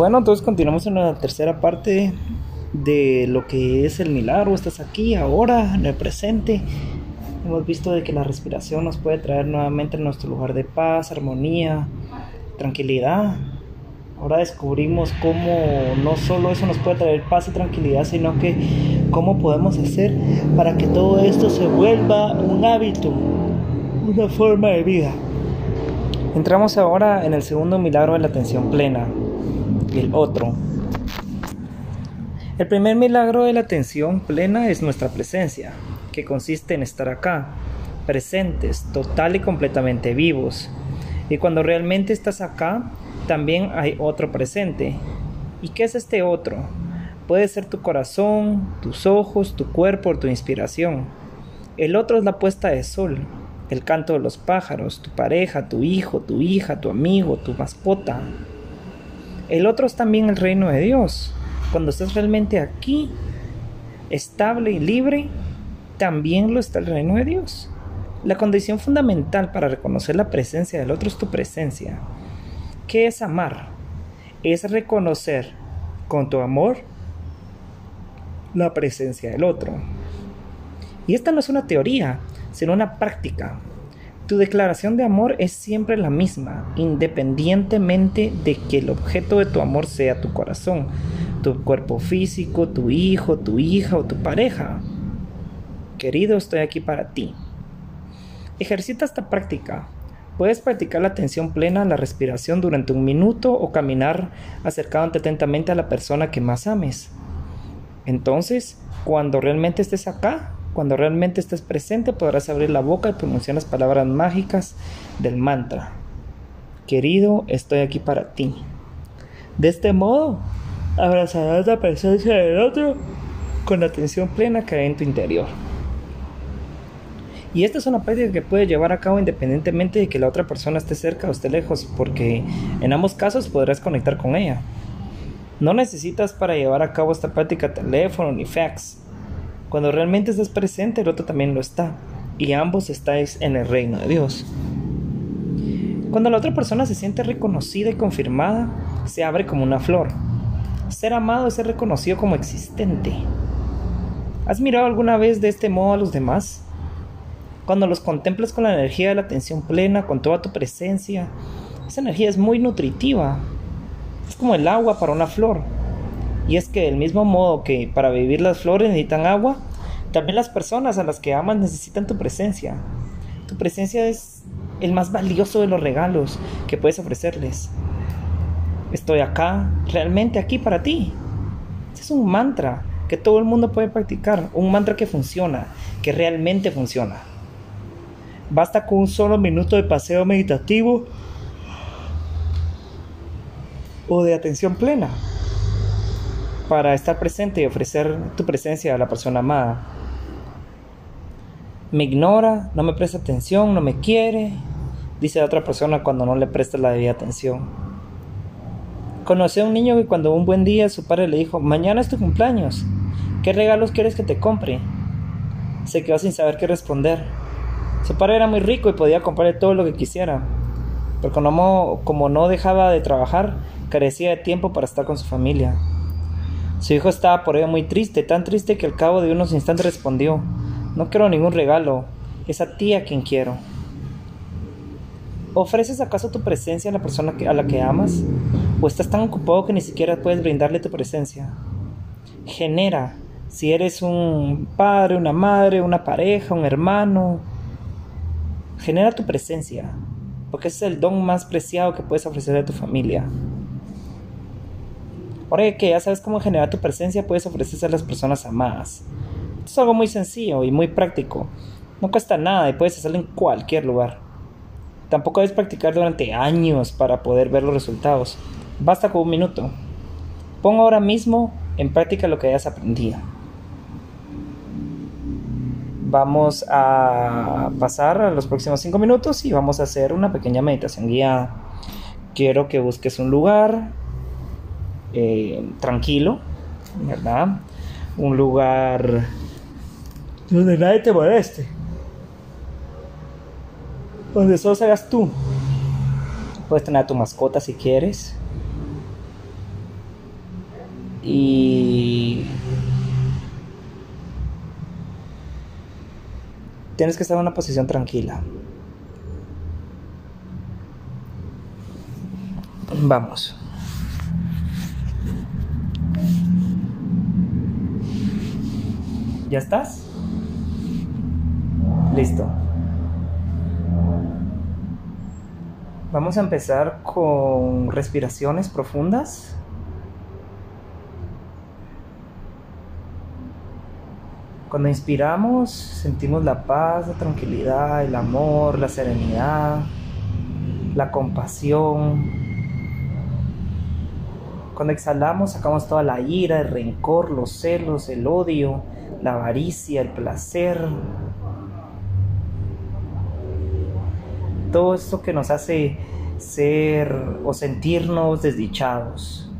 Bueno, entonces continuamos en la tercera parte de lo que es el milagro. Estás aquí, ahora, en el presente. Hemos visto de que la respiración nos puede traer nuevamente a nuestro lugar de paz, armonía, tranquilidad. Ahora descubrimos cómo no solo eso nos puede traer paz y tranquilidad, sino que cómo podemos hacer para que todo esto se vuelva un hábito, una forma de vida. Entramos ahora en el segundo milagro de la atención plena, el otro. El primer milagro de la atención plena es nuestra presencia, que consiste en estar acá, presentes, total y completamente vivos. Y cuando realmente estás acá, también hay otro presente. ¿Y qué es este otro? Puede ser tu corazón, tus ojos, tu cuerpo tu inspiración. El otro es la puesta de sol, el canto de los pájaros, tu pareja, tu hijo, tu hija, tu amigo, tu mascota. El otro es también el reino de Dios. Cuando estás realmente aquí, estable y libre, también lo está el reino de Dios. La condición fundamental para reconocer la presencia del otro es tu presencia. ¿Qué es amar? Es reconocer con tu amor la presencia del otro. Y esta no es una teoría, sino una práctica. Tu declaración de amor es siempre la misma, independientemente de que el objeto de tu amor sea tu corazón, tu cuerpo físico, tu hijo, tu hija o tu pareja. Querido, estoy aquí para ti. Ejercita esta práctica Puedes practicar la atención plena a la respiración durante un minuto o caminar acercándote atentamente a la persona que más ames. Entonces, cuando realmente estés acá, cuando realmente estés presente, podrás abrir la boca y pronunciar las palabras mágicas del mantra. Querido, estoy aquí para ti. De este modo, abrazarás la presencia del otro con la atención plena que hay en tu interior. Y esta es una práctica que puedes llevar a cabo independientemente de que la otra persona esté cerca o esté lejos, porque en ambos casos podrás conectar con ella. No necesitas para llevar a cabo esta práctica teléfono ni fax. Cuando realmente estás presente, el otro también lo está, y ambos estáis en el reino de Dios. Cuando la otra persona se siente reconocida y confirmada, se abre como una flor. Ser amado es ser reconocido como existente. ¿Has mirado alguna vez de este modo a los demás? Cuando los contemplas con la energía de la atención plena, con toda tu presencia, esa energía es muy nutritiva. Es como el agua para una flor. Y es que del mismo modo que para vivir las flores necesitan agua, también las personas a las que amas necesitan tu presencia. Tu presencia es el más valioso de los regalos que puedes ofrecerles. Estoy acá, realmente aquí para ti. Es un mantra que todo el mundo puede practicar, un mantra que funciona, que realmente funciona. Basta con un solo minuto de paseo meditativo o de atención plena para estar presente y ofrecer tu presencia a la persona amada. Me ignora, no me presta atención, no me quiere, dice a otra persona cuando no le presta la debida atención. Conocí a un niño que cuando un buen día su padre le dijo, mañana es tu cumpleaños, ¿qué regalos quieres que te compre? Se quedó sin saber qué responder. Su padre era muy rico y podía comprarle todo lo que quisiera, pero como, como no dejaba de trabajar, carecía de tiempo para estar con su familia. Su hijo estaba por ello muy triste, tan triste que al cabo de unos instantes respondió, no quiero ningún regalo, es a ti a quien quiero. ¿Ofreces acaso tu presencia a la persona a la que amas? ¿O estás tan ocupado que ni siquiera puedes brindarle tu presencia? Genera, si eres un padre, una madre, una pareja, un hermano, Genera tu presencia, porque ese es el don más preciado que puedes ofrecer a tu familia. Ahora que ya sabes cómo generar tu presencia, puedes ofrecerse a las personas amadas. Esto es algo muy sencillo y muy práctico. No cuesta nada y puedes hacerlo en cualquier lugar. Tampoco debes practicar durante años para poder ver los resultados. Basta con un minuto. Pon ahora mismo en práctica lo que hayas aprendido vamos a pasar a los próximos cinco minutos y vamos a hacer una pequeña meditación guiada. Quiero que busques un lugar eh, tranquilo, ¿verdad? Un lugar donde nadie te moleste. Donde solo seas tú. Puedes tener a tu mascota si quieres. y tienes que estar en una posición tranquila. Vamos. ¿Ya estás? Listo. Vamos a empezar con respiraciones profundas. Cuando inspiramos, sentimos la paz, la tranquilidad, el amor, la serenidad, la compasión. Cuando exhalamos, sacamos toda la ira, el rencor, los celos, el odio, la avaricia, el placer. Todo esto que nos hace ser o sentirnos desdichados.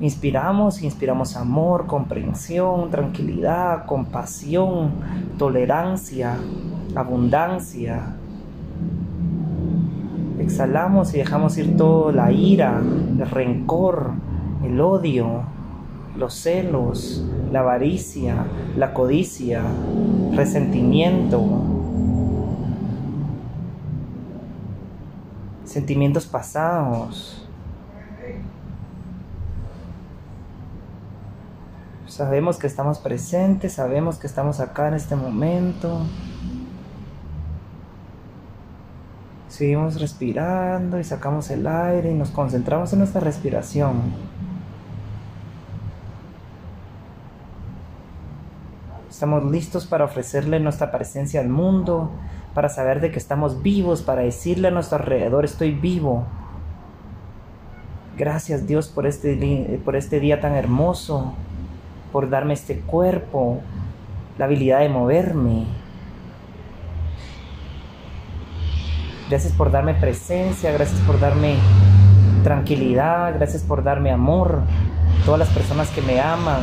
Inspiramos, inspiramos amor, comprensión, tranquilidad, compasión, tolerancia, abundancia. Exhalamos y dejamos ir todo la ira, el rencor, el odio, los celos, la avaricia, la codicia, resentimiento, sentimientos pasados. Sabemos que estamos presentes, sabemos que estamos acá en este momento. Seguimos respirando y sacamos el aire y nos concentramos en nuestra respiración. Estamos listos para ofrecerle nuestra presencia al mundo, para saber de que estamos vivos, para decirle a nuestro alrededor, estoy vivo. Gracias Dios por este, por este día tan hermoso por darme este cuerpo, la habilidad de moverme. Gracias por darme presencia, gracias por darme tranquilidad, gracias por darme amor, todas las personas que me aman,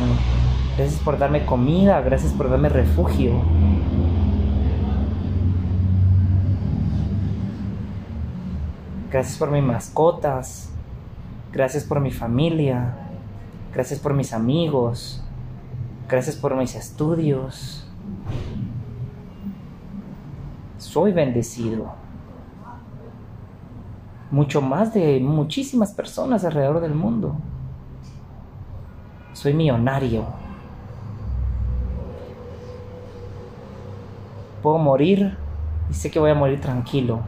gracias por darme comida, gracias por darme refugio. Gracias por mis mascotas, gracias por mi familia, gracias por mis amigos, Gracias por mis estudios. Soy bendecido. Mucho más de muchísimas personas alrededor del mundo. Soy millonario. Puedo morir y sé que voy a morir tranquilo.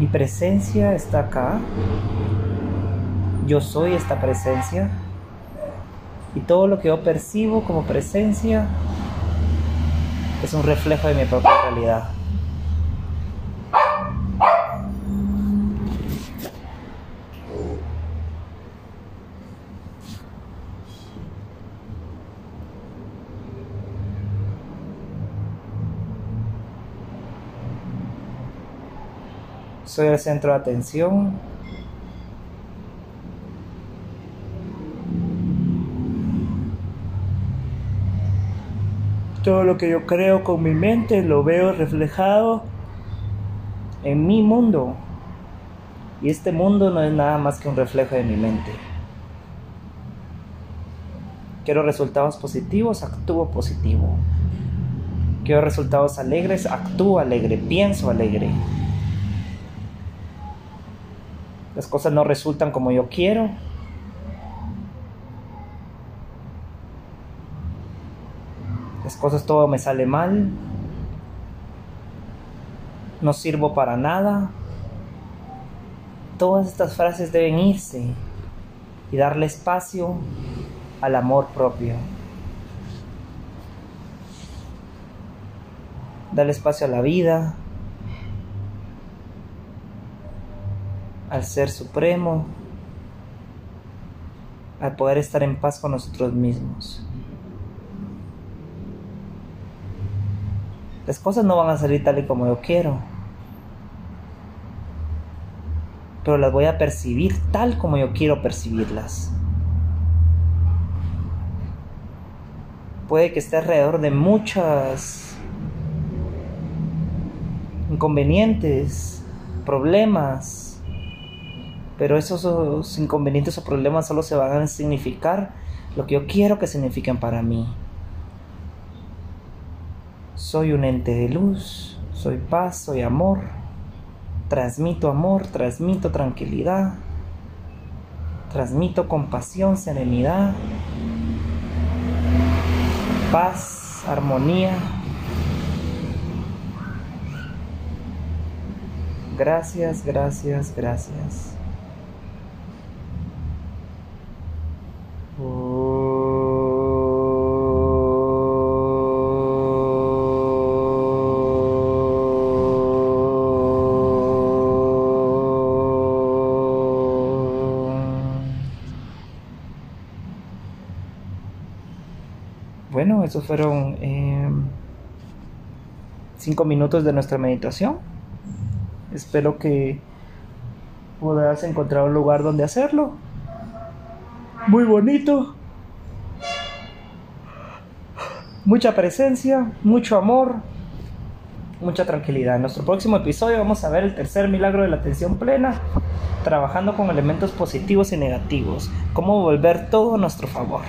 Mi presencia está acá. Yo soy esta presencia. Y todo lo que yo percibo como presencia es un reflejo de mi propia realidad. Soy el centro de atención. Todo lo que yo creo con mi mente lo veo reflejado en mi mundo. Y este mundo no es nada más que un reflejo de mi mente. Quiero resultados positivos, actúo positivo. Quiero resultados alegres, actúo alegre, pienso alegre. las cosas no resultan como yo quiero. Cosas todo me sale mal. No sirvo para nada. Todas estas frases deben irse y darle espacio al amor propio. Darle espacio a la vida, al Ser Supremo, al poder estar en paz con nosotros mismos. Las cosas no van a salir tal y como yo quiero, pero las voy a percibir tal como yo quiero percibirlas. Puede que esté alrededor de muchas inconvenientes, problemas, pero esos inconvenientes o problemas solo se van a significar lo que yo quiero que signifiquen para mí. Soy un ente de luz, soy paz, soy amor, transmito amor, transmito tranquilidad, transmito compasión, serenidad, paz, armonía. Gracias, gracias, gracias. Esos fueron eh, cinco minutos de nuestra meditación. Espero que puedas encontrar un lugar donde hacerlo. Muy bonito. Mucha presencia, mucho amor, mucha tranquilidad. En nuestro próximo episodio vamos a ver el tercer milagro de la atención plena, trabajando con elementos positivos y negativos, cómo volver todo a nuestro favor.